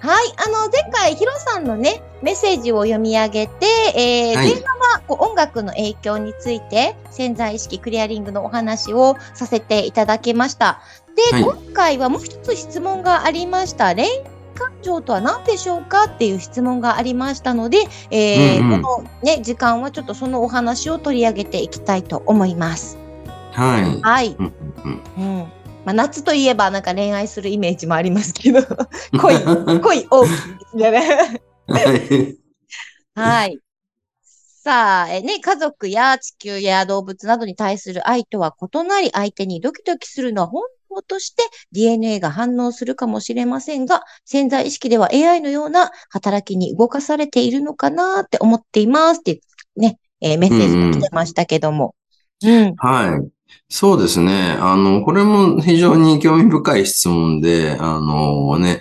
はい。あの、前回、ヒロさんのね、メッセージを読み上げて、えー、はい、前半はこう音楽の影響について、潜在意識クリアリングのお話をさせていただきました。で、はい、今回はもう一つ質問がありました。恋感情とは何でしょうかっていう質問がありましたので、えー、うんうん、このね、時間はちょっとそのお話を取り上げていきたいと思います。はい。はい。うん、うんまあ、夏といえばなんか恋愛するイメージもありますけど、恋、恋大きいですね。はい。さあ、えね、家族や地球や動物などに対する愛とは異なり、相手にドキドキするのは本能として DNA が反応するかもしれませんが、潜在意識では AI のような働きに動かされているのかなって思っていますってね、えー、メッセージが来てましたけども。うん、うん、はい。そうですね。あの、これも非常に興味深い質問で、あのね、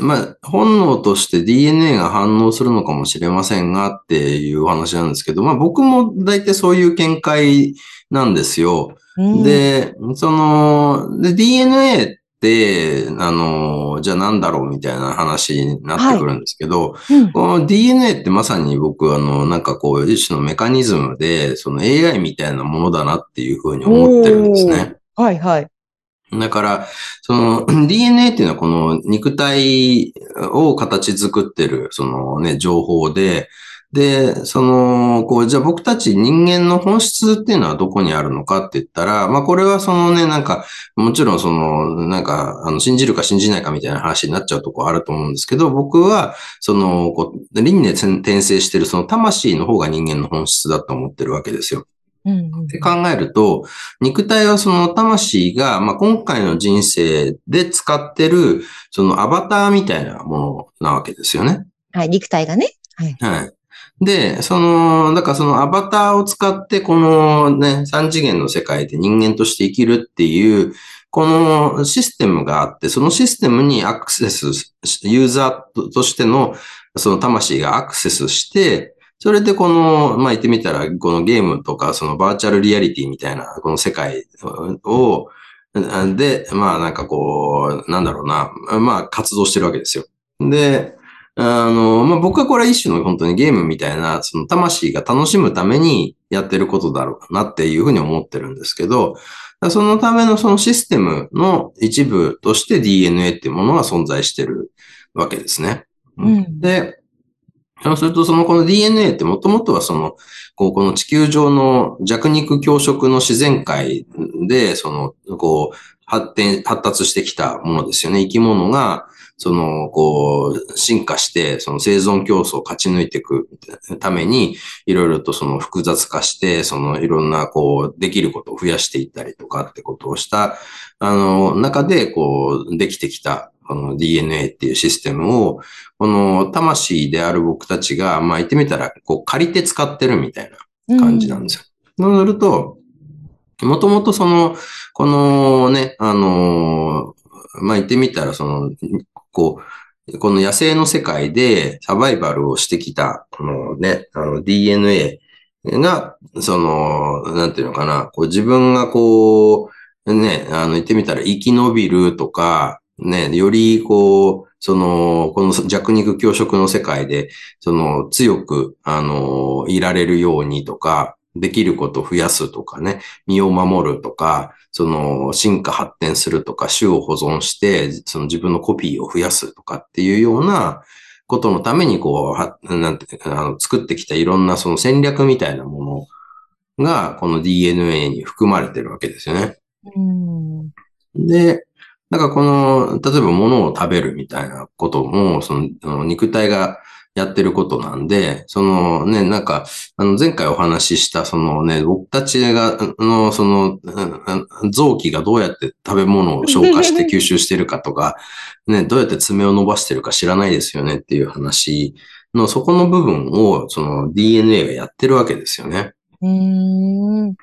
まあ、本能として DNA が反応するのかもしれませんがっていう話なんですけど、まあ僕も大体そういう見解なんですよ。うん、で、その、で、DNA、あの、じゃあなんだろうみたいな話になってくるんですけど、はいうん、この DNA ってまさに僕、あの、なんかこう、一種のメカニズムで、その AI みたいなものだなっていうふうに思ってるんですね。はいはい。だから、その DNA っていうのはこの肉体を形作ってる、そのね、情報で、で、その、こう、じゃあ僕たち人間の本質っていうのはどこにあるのかって言ったら、まあこれはそのね、なんか、もちろんその、なんか、あの、信じるか信じないかみたいな話になっちゃうとこあると思うんですけど、僕は、その、こう、輪廻転生してるその魂の方が人間の本質だと思ってるわけですよ。って考えると、肉体はその魂が、まあ、今回の人生で使ってる、そのアバターみたいなものなわけですよね。はい、肉体がね。はい。はい。で、その、だからそのアバターを使ってこのね、三次元の世界で人間として生きるっていう、このシステムがあって、そのシステムにアクセス、ユーザーとしてのその魂がアクセスして、それでこの、まあ、言ってみたら、このゲームとか、そのバーチャルリアリティみたいな、この世界を、で、まあなんかこう、なんだろうな、まあ活動してるわけですよ。で、あの、まあ、僕はこれは一種の本当にゲームみたいな、その魂が楽しむためにやってることだろうなっていうふうに思ってるんですけど、そのためのそのシステムの一部として DNA っていうものが存在してるわけですね。うん、で、そうすると、そのこの DNA ってもともとはその、こう、この地球上の弱肉強食の自然界で、その、こう、発展、発達してきたものですよね。生き物が、その、こう、進化して、その生存競争を勝ち抜いていくために、いろいろとその複雑化して、そのいろんな、こう、できることを増やしていったりとかってことをした、あの、中で、こう、できてきた、この DNA っていうシステムを、この魂である僕たちが、まあ言ってみたら、こう、借りて使ってるみたいな感じなんですよ。うん、そうすると、もともとその、このね、あの、まあ、言ってみたら、その、こう、この野生の世界でサバイバルをしてきた、このね、あの DNA が、その、なんていうのかな、こう自分がこう、ね、あの言ってみたら生き延びるとか、ね、よりこう、その、この弱肉強食の世界で、その強く、あの、いられるようにとか、できることを増やすとかね、身を守るとか、その進化発展するとか、種を保存して、その自分のコピーを増やすとかっていうようなことのために、こう、なんてあの作ってきたいろんなその戦略みたいなものが、この DNA に含まれてるわけですよね。で、なんかこの、例えば物を食べるみたいなことも、その肉体がやってることなんで、そのね、なんか、あの、前回お話しした、そのね、僕たちが、の、その、臓器がどうやって食べ物を消化して 吸収してるかとか、ね、どうやって爪を伸ばしてるか知らないですよねっていう話のそこの部分を、その DNA がやってるわけですよね。うーん。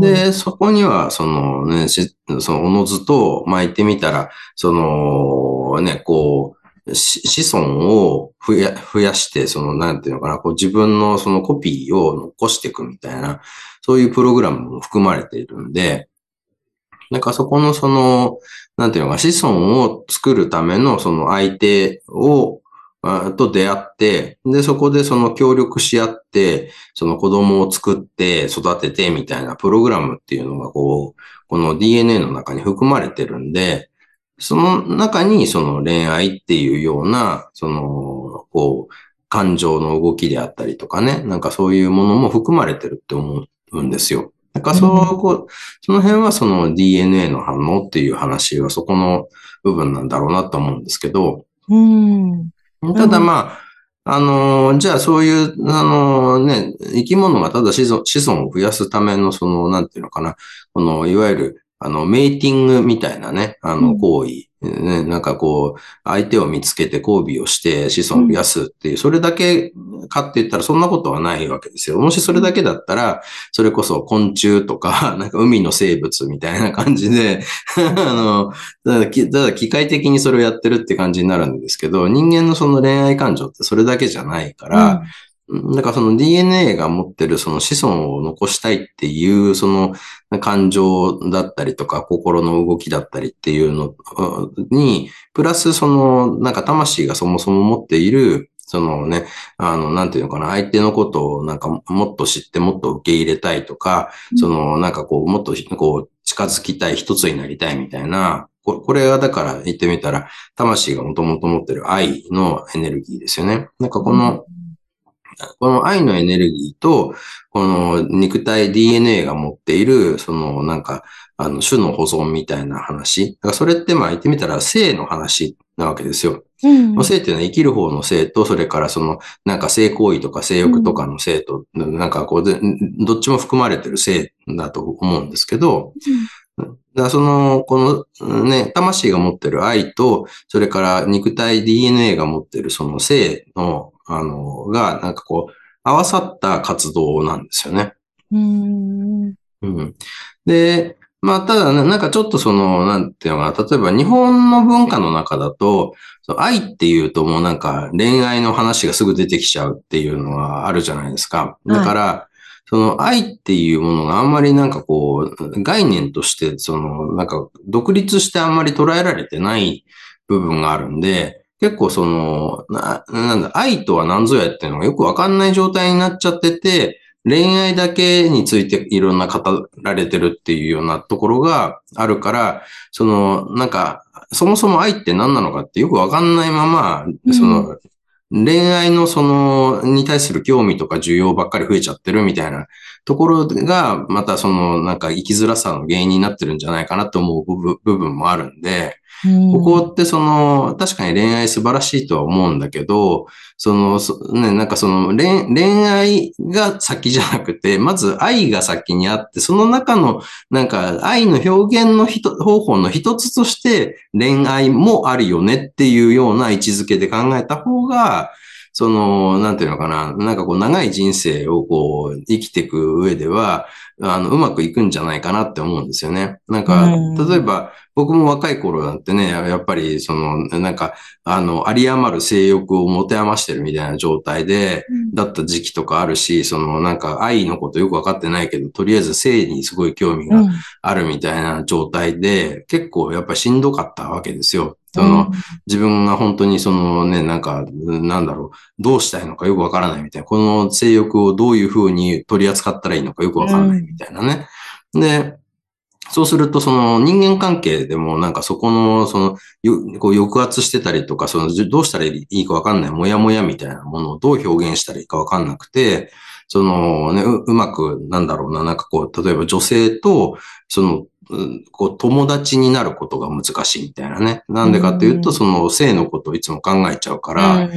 で、そこには、そのね、しそのおのずと、まあ言ってみたら、そのね、こう、し子孫を増や増やして、その、なんていうのかな、こう自分のそのコピーを残していくみたいな、そういうプログラムも含まれているんで、なんかそこのその、なんていうのか、子孫を作るためのその相手を、と出会って、で、そこでその協力し合って、その子供を作って育ててみたいなプログラムっていうのがこう、この DNA の中に含まれてるんで、その中にその恋愛っていうような、その、こう、感情の動きであったりとかね、なんかそういうものも含まれてるって思うんですよ。なんかそう、こうその辺はその DNA の反応っていう話はそこの部分なんだろうなと思うんですけど、うん。ただまあ、あのーじゃあそういう、あのーね、生き物がただ子孫子孫を増やすための、その、なんていうのかな、この、いわゆる、あの、メイティングみたいなね、あの、うん。行為、ね、なんかこう、相手を見つけて交尾をして子孫を増やすっていう、それだけかって言ったらそんなことはないわけですよ。もしそれだけだったら、それこそ昆虫とか、なんか海の生物みたいな感じで、あの、ただきただ機械的にそれをやってるって感じになるんですけど、人間のその恋愛感情ってそれだけじゃないから、だからその DNA が持ってるその子孫を残したいっていうその感情だったりとか心の動きだったりっていうのうんに、プラスそのなんか魂がそもそも持っているそのね、あの、なんていうのかな、相手のことをなんかもっと知ってもっと受け入れたいとか、そのなんかこう、もっとこう、近づきたい、一つになりたいみたいな、ここれはだから言ってみたら、魂がもともと持ってる愛のエネルギーですよね。なんかこの、この愛のエネルギーと、この肉体 DNA が持っている、そのなんか、あの、種の保存みたいな話。だからそれってまあ言ってみたら性の話なわけですよ。うんまあ性っていうのは生きる方の性と、それからその、なんか性行為とか性欲とかの性と、なんかこうで、どっちも含まれてる性だと思うんですけど、だからその、このね、魂が持ってる愛と、それから肉体 DNA が持ってるその性の、あの、が、なんかこう、合わさった活動なんですよね。うん。うん。で、まあ、ただね、なんかちょっとその、なんていうのかな、例えば日本の文化の中だと、愛っていうともうなんか恋愛の話がすぐ出てきちゃうっていうのはあるじゃないですか。だから、その愛っていうものがあんまりなんかこう、概念として、その、なんか独立してあんまり捉えられてない部分があるんで、結構その、な、なんだ、愛とは何ぞやっていうのがよくわかんない状態になっちゃってて、恋愛だけについていろんな語られてるっていうようなところがあるから、その、なんか、そもそも愛って何なのかってよくわかんないまま、うん。その、恋愛のその、に対する興味とか需要ばっかり増えちゃってるみたいなところが、またその、なんか生きづらさの原因になってるんじゃないかなと思う部分もあるんで、ここってその、確かに恋愛素晴らしいとは思うんだけど、その、そね、なんかその恋、恋愛が先じゃなくて、まず愛が先にあって、その中の、なんか愛の表現の方法の一つとして恋愛もあるよねっていうような位置づけで考えた方が、その、なんていうのかな、なんかこう長い人生をこう生きていく上では、あの、うまくいくんじゃないかなって思うんですよね。なんかうん、例えば、僕も若い頃なんてね、やっぱり、その、なんか、あの、有り余る性欲を持て余してるみたいな状態で、だった時期とかあるし、その、なんか、愛のことよくわかってないけど、とりあえず性にすごい興味があるみたいな状態で、結構やっぱしんどかったわけですよ。その、自分が本当にそのね、なんか、なんだろう、どうしたいのかよくわからないみたいな、この性欲をどういうふうに取り扱ったらいいのかよくわからないみたいなね。で、そうすると、その人間関係でもなんかそこの、その、こう抑圧してたりとか、その、どうしたらいいかわかんない、もやもやみたいなものをどう表現したらいいかわかんなくて、そのね、うまく、なんだろうな、なんかこう、例えば女性と、その、こう友達になることが難しいみたいなね。なんでかっていうと、うんその性のことをいつも考えちゃうから、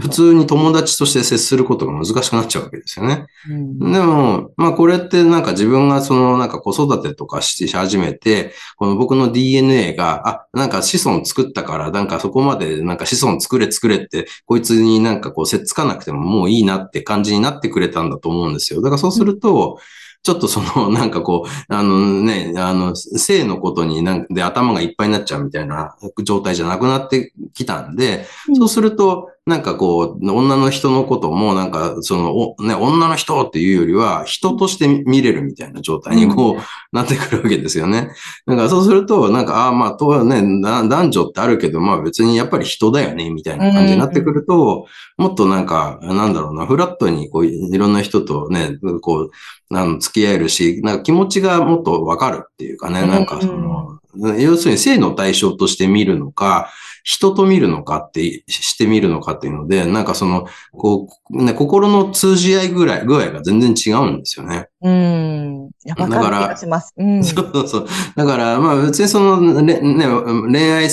普通に友達として接することが難しくなっちゃうわけですよね。うんでも、まあこれってなんか自分がそのなんか子育てとかしし始めて、この僕の DNA が、あ、なんか子孫作ったから、なんかそこまでなんか子孫作れ作れって、こいつになんかこうせっつかなくてももういいなって感じになってくれたんだと思うんですよ。だからそうすると、ちょっとその、なんかこう、あのね、あの、性のことになんで頭がいっぱいになっちゃうみたいな状態じゃなくなってきたんで、そうすると、なんかこう、女の人のことも、なんか、その、おね、女の人っていうよりは、人として見れるみたいな状態にこう、なってくるわけですよね。だからそうすると、なんか、ああ、まあ、とはね、な男女ってあるけど、まあ別にやっぱり人だよね、みたいな感じになってくると、もっとなんか、なんだろうな、フラットにこう、いろんな人とね、こう、あの、付き合えるし、なんか気持ちがもっとわかるっていうかね、なんかその、要するに性の対象として見るのか、人と見るのかって、して見るのかっていうので、なんかその、こう、ね、心の通じ合いぐらい、具合が全然違うんですよね。うん。や、わかる気がします。うん。そうそうそう。だから、まあ別にその、れね、恋愛、え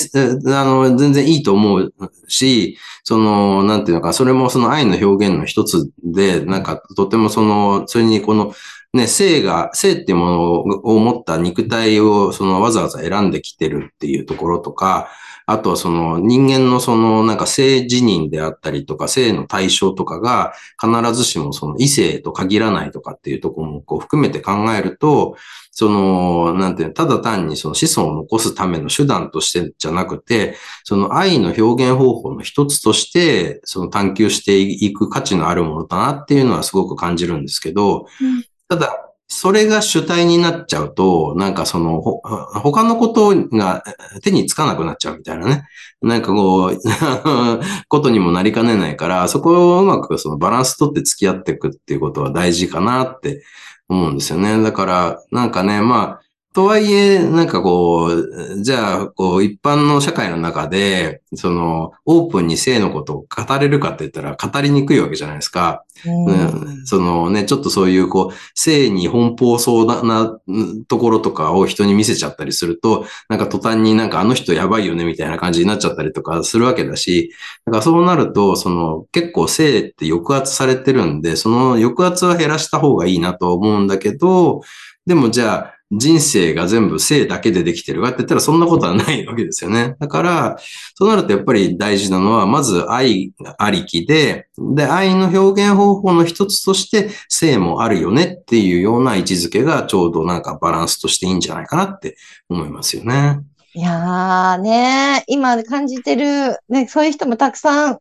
あの、全然いいと思うし、その、なんていうのか、それもその愛の表現の一つで、なんかとてもその、それにこの、ね、性が、性っていうものを持った肉体をそのわざわざ選んできてるっていうところとか、あとはその人間のそのなんか性自認であったりとか性の対象とかが必ずしもその異性と限らないとかっていうところもこう含めて考えると、その、なんていうの、ただ単にその子孫を残すための手段としてじゃなくて、その愛の表現方法の一つとして、その探求していく価値のあるものだなっていうのはすごく感じるんですけど、うん。ただ、それが主体になっちゃうと、なんかその、ほ他のことが手につかなくなっちゃうみたいなね。なんかこう、ことにもなりかねないから、そこをうまくそのバランス取って付き合っていくっていうことは大事かなって思うんですよね。だから、なんかね、まあ、とはいえ、なんかこう、じゃあ、こう、一般の社会の中で、その、オープンに性のことを語れるかって言ったら語りにくいわけじゃないですか。うんそのね、ちょっとそういう、こう、性に奔放そうなところとかを人に見せちゃったりすると、なんか途端になんかあの人やばいよねみたいな感じになっちゃったりとかするわけだし、だからそうなると、その結構性って抑圧されてるんで、その抑圧は減らした方がいいなと思うんだけど、でもじゃあ、人生が全部性だけでできてるかって言ったらそんなことはないわけですよね。だから、そうなるとやっぱり大事なのは、まず愛ありきで、で、愛の表現方法の一つとして性もあるよねっていうような位置づけがちょうどなんかバランスとしていいんじゃないかなって思いますよね。いやーね、今感じてる、ね、そういう人もたくさん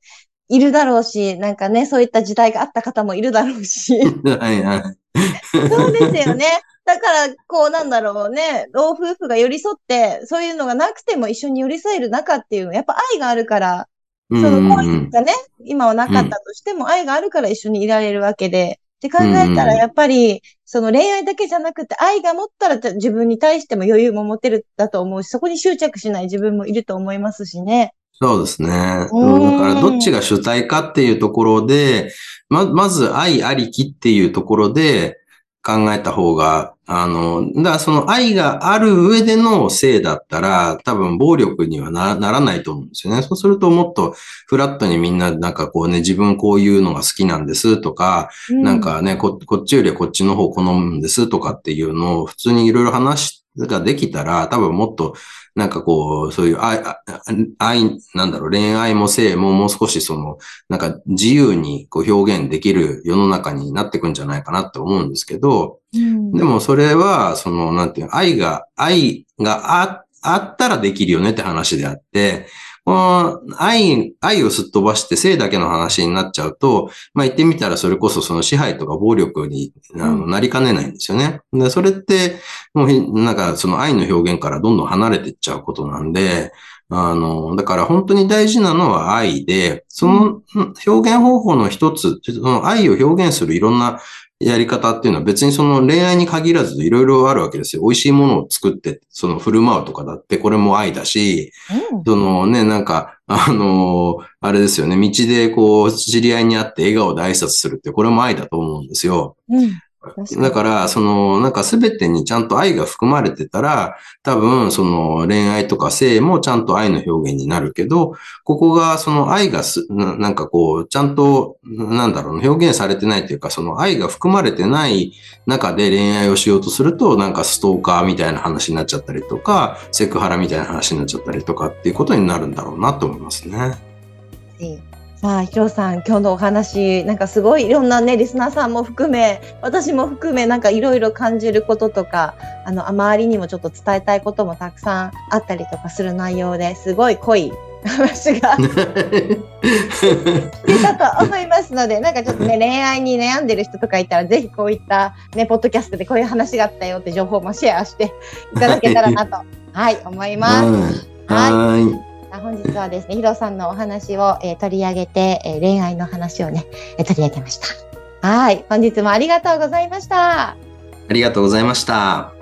いるだろうし、なんかね、そういった時代があった方もいるだろうし。はいはい。そうですよね。だから、こうなんだろうね、老夫婦が寄り添って、そういうのがなくても一緒に寄り添える仲っていうのは、やっぱ愛があるから、うんそのうん。恋がね、今はなかったとしても愛があるから一緒にいられるわけで、って考えたらうんやっぱり、その恋愛だけじゃなくて愛が持ったら自分に対しても余裕も持てるだと思うし、そこに執着しない自分もいると思いますしね。そうですね。だうん。からどっちが主体かっていうところで、ま、まず愛ありきっていうところで考えた方が、あの、だからその愛がある上での性だったら、多分暴力にはなならないと思うんですよね。そうするともっとフラットにみんななんかこうね、自分こういうのが好きなんですとか、うなん、かね、ここっちよりはこっちの方好むんですとかっていうのを普通にいろいろ話ができたら、多分もっとなんかこう、そういう愛、あ愛、なんだろう、恋愛も性ももう少しその、なんか自由にこう表現できる世の中になってくんじゃないかなって思うんですけど、うん。でもそれは、その、なんていうの、愛が、愛があ、あったらできるよねって話であって、この愛、愛をすっ飛ばして性だけの話になっちゃうと、まあ言ってみたらそれこそその支配とか暴力になりかねないんですよね。で、それって、もうひ、なんかその愛の表現からどんどん離れていっちゃうことなんで、あの、だから本当に大事なのは愛で、そのうん表現方法の一つ、その愛を表現するいろんなやり方っていうのは別にその恋愛に限らずいろいろあるわけですよ。美味しいものを作って、その振る舞うとかだってこれも愛だし、うんそのね、なんか、あのあれですよね、道でこう、知り合いに会って笑顔で挨拶するって、これも愛だと思うんですよ。うんだから、その、なんかすべてにちゃんと愛が含まれてたら、多分、その恋愛とか性もちゃんと愛の表現になるけど、ここがその愛がす、ななんかこう、ちゃんと、なんだろう、表現されてないというか、その愛が含まれてない中で恋愛をしようとすると、なんかストーカーみたいな話になっちゃったりとか、セクハラみたいな話になっちゃったりとかっていうことになるんだろうなと思いますね。さあ、ヒロさん、今日のお話、なんかすごいいろんなね、リスナーさんも含め、私も含め、なんかいろいろ感じることとか、あの、周りにもちょっと伝えたいこともたくさんあったりとかする内容ですごい濃い話が出たと思いますので、なんかちょっとね、恋愛に悩んでる人とかいたら、ぜひこういったね、ポッドキャストでこういう話があったよって情報もシェアしていただけたらなと、はい、思います。はい。はい本日はですね、ヒロさんのお話を、えー、取り上げて、えー、恋愛の話をね、えー、取り上げました。はい。本日もありがとうございました。ありがとうございました。